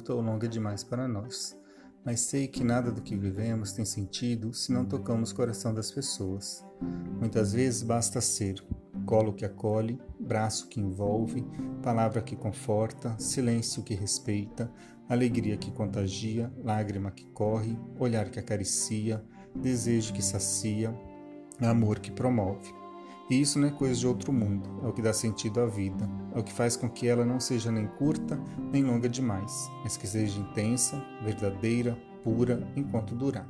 curta ou longa demais para nós. Mas sei que nada do que vivemos tem sentido se não tocamos o coração das pessoas. Muitas vezes basta ser colo que acolhe, braço que envolve, palavra que conforta, silêncio que respeita, alegria que contagia, lágrima que corre, olhar que acaricia, desejo que sacia, amor que promove. E isso não é coisa de outro mundo, é o que dá sentido à vida, é o que faz com que ela não seja nem curta nem longa demais, mas que seja intensa, verdadeira, pura, enquanto durar.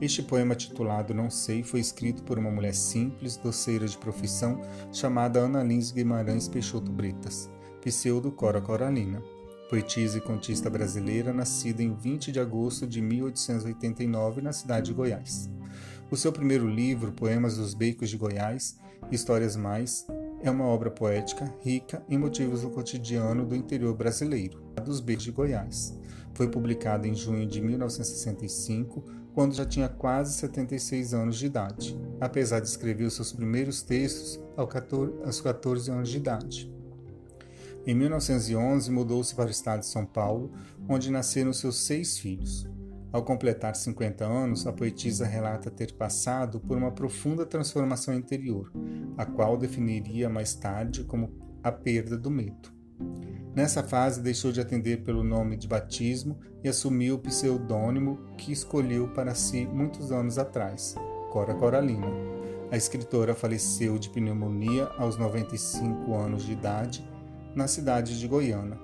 Este poema titulado Não Sei foi escrito por uma mulher simples, doceira de profissão, chamada Ana Lins Guimarães Peixoto Bretas, pseudo Cora Coralina, poetisa e contista brasileira, nascida em 20 de agosto de 1889 na cidade de Goiás. O seu primeiro livro, Poemas dos Beicos de Goiás, Histórias Mais, é uma obra poética rica em motivos do cotidiano do interior brasileiro, dos Beicos de Goiás. Foi publicado em junho de 1965, quando já tinha quase 76 anos de idade, apesar de escrever os seus primeiros textos aos 14 anos de idade. Em 1911, mudou-se para o estado de São Paulo, onde nasceram seus seis filhos. Ao completar 50 anos, a poetisa relata ter passado por uma profunda transformação interior, a qual definiria mais tarde como a perda do medo. Nessa fase, deixou de atender pelo nome de batismo e assumiu o pseudônimo que escolheu para si muitos anos atrás, Cora Coralina. A escritora faleceu de pneumonia aos 95 anos de idade na cidade de Goiânia.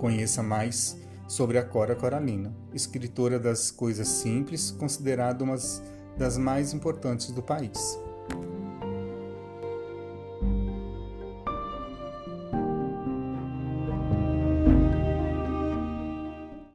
Conheça mais sobre a Cora Coralina, escritora das coisas simples, considerada uma das mais importantes do país.